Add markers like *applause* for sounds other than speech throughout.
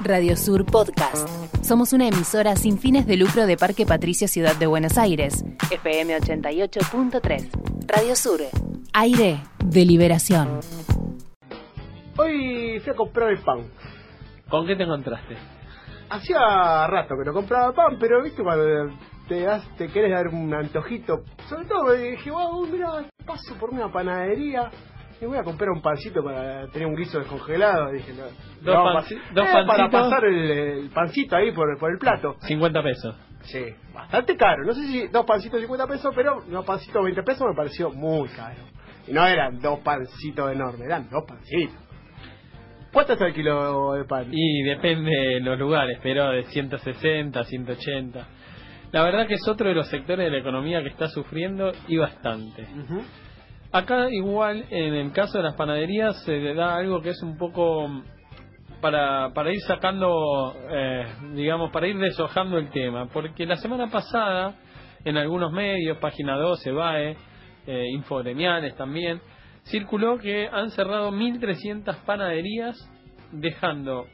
Radio Sur Podcast. Somos una emisora sin fines de lucro de Parque Patricio Ciudad de Buenos Aires. FM 88.3. Radio Sur. Aire de liberación. Hoy fui a comprar el pan. ¿Con qué te encontraste? Hacía rato que no compraba pan, pero viste cuando te, das, te querés dar un antojito. Sobre todo dije, wow, mira, paso por una panadería y voy a comprar un pancito para tener un guiso descongelado. Dije, no, Dos no, dos eh, para pancitos. pasar el, el pancito ahí por, por el plato. 50 pesos. Sí, bastante caro. No sé si dos pancitos 50 pesos, pero dos pancitos 20 pesos me pareció muy caro. Y no eran dos pancitos enormes, eran dos pancitos. ¿Cuánto está el kilo de pan? Y depende de los lugares, pero de 160, 180. La verdad que es otro de los sectores de la economía que está sufriendo y bastante. Ujú. Acá igual, en el caso de las panaderías, se le da algo que es un poco mm, para, para ir sacando, eh, digamos, para ir deshojando el tema. Porque la semana pasada, en algunos medios, Página 12, BAE, eh, Infogremiales también, circuló que han cerrado 1.300 panaderías, dejando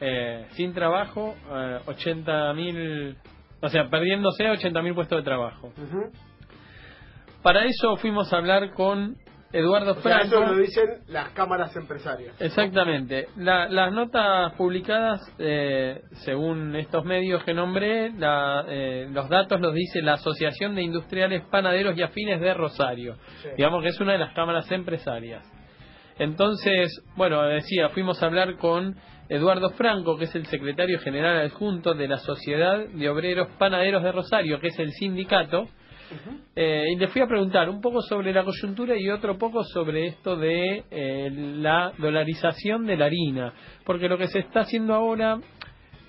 eh, sin trabajo eh, 80.000, o sea, perdiéndose 80.000 puestos de trabajo. Para eso fuimos a hablar con Eduardo O sea, Franco. eso lo dicen las cámaras empresarias. Exactamente. La- las notas publicadas, eh, según estos medios que nombré, la- eh, los datos los dice la Asociación de Industriales Panaderos y Afines de Rosario. Sí. Digamos que es una de las cámaras empresarias. Entonces, bueno, decía, fuimos a hablar con Eduardo Franco, que es el secretario general adjunto de la Sociedad de Obreros Panaderos de Rosario, que es el sindicato. Eh, y le fui a preguntar un poco sobre la coyuntura y otro poco sobre esto de eh, la dolarización de la harina, porque lo que se está haciendo ahora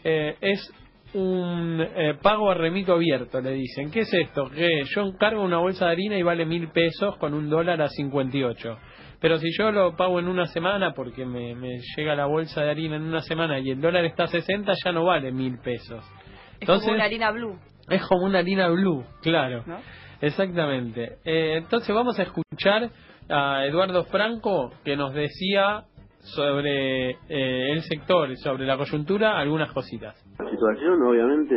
eh, es un eh, pago a remito abierto, le dicen. ¿Qué es esto? Que yo encargo una bolsa de harina y vale mil pesos con un dólar a 58. Pero si yo lo pago en una semana, porque me, me llega la bolsa de harina en una semana y el dólar está a 60, ya no vale mil pesos. Es Entonces, como una harina blue, es como una harina blue, claro. ¿no? Exactamente. Eh, entonces vamos a escuchar a Eduardo Franco que nos decía sobre eh, el sector, y sobre la coyuntura, algunas cositas. La situación, obviamente,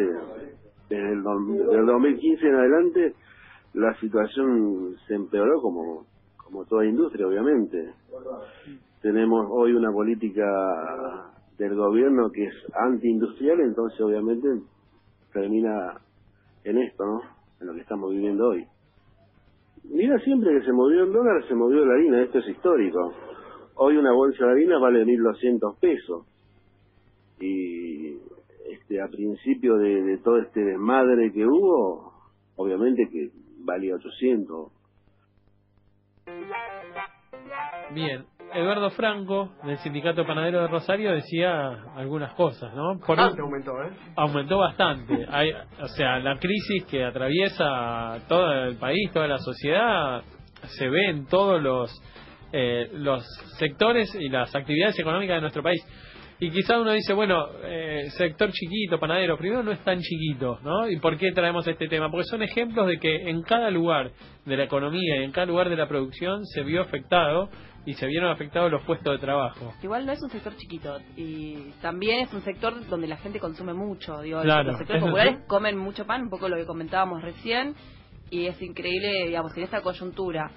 desde el, del 2015 en adelante, la situación se empeoró como, como toda industria, obviamente. Tenemos hoy una política del gobierno que es antiindustrial, entonces obviamente termina en esto, ¿no? En lo que estamos viviendo hoy. Mira, siempre que se movió el dólar, se movió la harina, esto es histórico. Hoy una bolsa de harina vale 1.200 pesos y este a principio de, de todo este desmadre que hubo, obviamente que valía 800. Bien, Eduardo Franco, del Sindicato Panadero de Rosario, decía algunas cosas, ¿no? Por un- Bastante aumentó, ¿eh? aumentó bastante. *laughs* Hay, o sea, la crisis que atraviesa todo el país, toda la sociedad, se ve en todos los, eh, los sectores y las actividades económicas de nuestro país. Y quizá uno dice, bueno, eh, sector chiquito, panadero, primero no es tan chiquito, ¿no? ¿Y por qué traemos este tema? Porque son ejemplos de que en cada lugar de la economía y en cada lugar de la producción se vio afectado y se vieron afectados los puestos de trabajo. Igual no es un sector chiquito y también es un sector donde la gente consume mucho. Digo, Claro, los sectores populares comen mucho pan, un poco lo que comentábamos recién, y es increíble, digamos, en esta coyuntura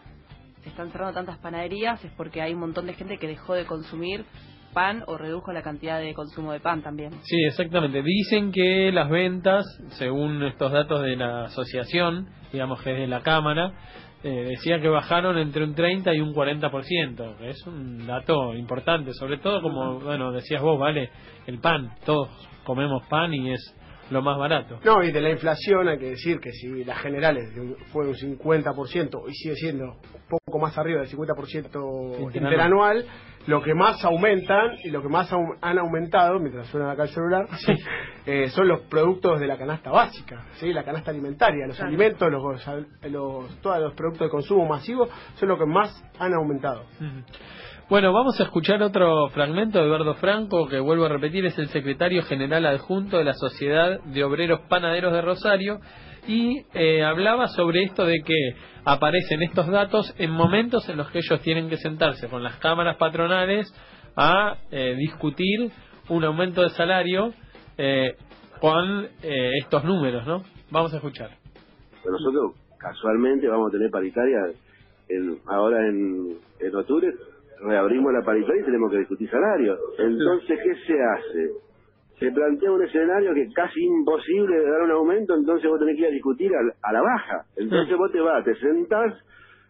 se están cerrando tantas panaderías es porque hay un montón de gente que dejó de consumir pan o redujo la cantidad de consumo de pan también. Sí, exactamente. Dicen que las ventas, según estos datos de la asociación, digamos que es de la Cámara, eh, decía que bajaron entre un 30 y un 40%, que es un dato importante, sobre todo como, bueno, decías vos, vale, el pan, todos comemos pan y es lo más barato. No, y de la inflación hay que decir que si las generales fue un 50% y sigue siendo un poco más arriba del 50% Interanual. interanual, lo que más aumentan y lo que más au- han aumentado, mientras suena acá el celular, *laughs* eh, son los productos de la canasta básica, ¿sí? la canasta alimentaria, los Claro. alimentos, los, los- todos los productos de consumo masivo son los que más han aumentado. Bueno, vamos a escuchar otro fragmento de Eduardo Franco, que vuelvo a repetir, es el secretario general adjunto de la Sociedad de Obreros Panaderos de Rosario, y eh, hablaba sobre esto de que aparecen estos datos en momentos en los que ellos tienen que sentarse con las cámaras patronales a eh, discutir un aumento de salario eh, con eh, estos números, ¿no? Vamos a escuchar. Nosotros casualmente vamos a tener paritaria en, ahora en, en octubre, reabrimos la paritaria y tenemos que discutir salario. Entonces, ¿qué se hace? Se plantea un escenario que es casi imposible de dar un aumento, entonces vos tenés que ir a discutir a, la baja. Entonces vos te vas, te sentás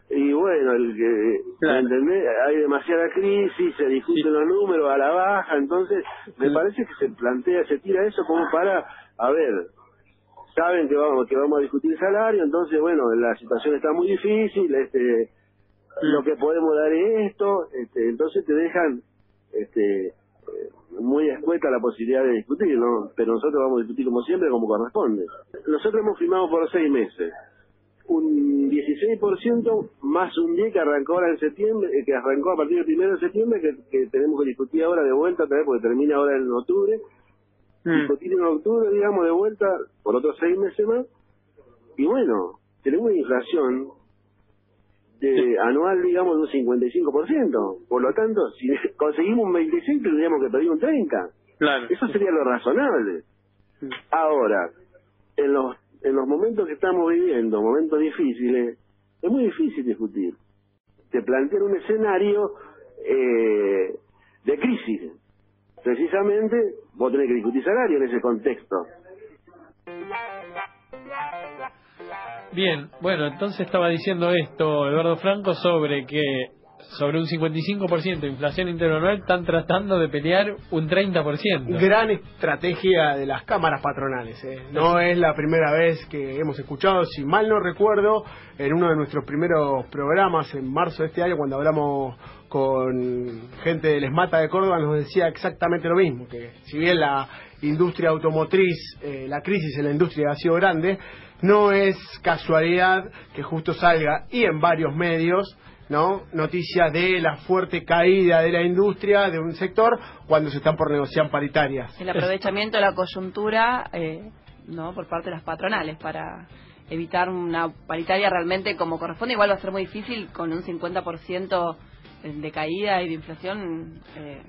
y bueno, el que, ¿me entendés? Hay demasiada crisis, se discuten los números a la baja, entonces me parece que se plantea, se tira eso como para, a ver, saben que vamos que vamos a discutir salario, entonces bueno, la situación está muy difícil, este lo que podemos dar es esto, este, entonces te dejan este eh, muy escueta la posibilidad de discutir, ¿no? Pero nosotros vamos a discutir como siempre, como corresponde. Nosotros hemos firmado por seis meses un 16% más un 10 que arrancó ahora en septiembre, eh, que arrancó a partir del primero de septiembre, que, tenemos que discutir ahora de vuelta porque termina ahora en octubre. Mm. Discutir en octubre, digamos, de vuelta por otros seis meses más. Y bueno, tenemos una inflación de anual, digamos, de un 55%. Por lo tanto, si *laughs* conseguimos un 26, tendríamos que pedir un 30. Claro. Eso sería lo razonable. Ahora, en los en los momentos que estamos viviendo, momentos difíciles, es muy difícil discutir. Te plantean un escenario eh, de crisis. Precisamente, vos tenés que discutir salario en ese contexto. Bien, bueno, entonces estaba diciendo esto Eduardo Franco sobre que sobre un 55% de inflación interanual están tratando de pelear un 30%. Gran estrategia de las cámaras patronales. ¿eh? No es la primera vez que hemos escuchado, si mal no recuerdo, en uno de nuestros primeros programas en marzo de este año, cuando hablamos con gente del ESMATA de Córdoba, nos decía exactamente lo mismo, que si bien la industria automotriz, eh, la crisis en la industria ha sido grande, no es casualidad que justo salga y en varios medios ¿no? Noticia de la fuerte caída de la industria de un sector cuando se están por negociar paritarias. El aprovechamiento de la coyuntura, eh, ¿no? Por parte de las patronales para evitar una paritaria realmente como corresponde. Igual va a ser muy difícil con un 50% de caída y de inflación. Eh,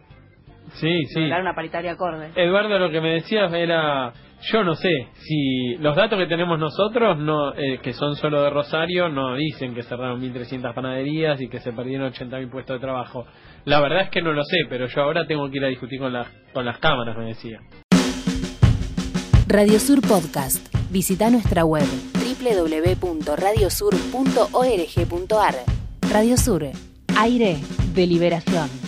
sí, sí. una paritaria acorde. Eduardo, lo que me decías era yo no sé si los datos que tenemos nosotros, no eh, que son solo de Rosario, no dicen que cerraron 1.300 panaderías y que se perdieron 80.000 puestos de trabajo. La verdad es que no lo sé, pero yo ahora tengo que ir a discutir con, las con las cámaras, me decía. Radio Sur Podcast. Visita nuestra web www.radiosur.org.ar. Radio Sur. Aire de liberación.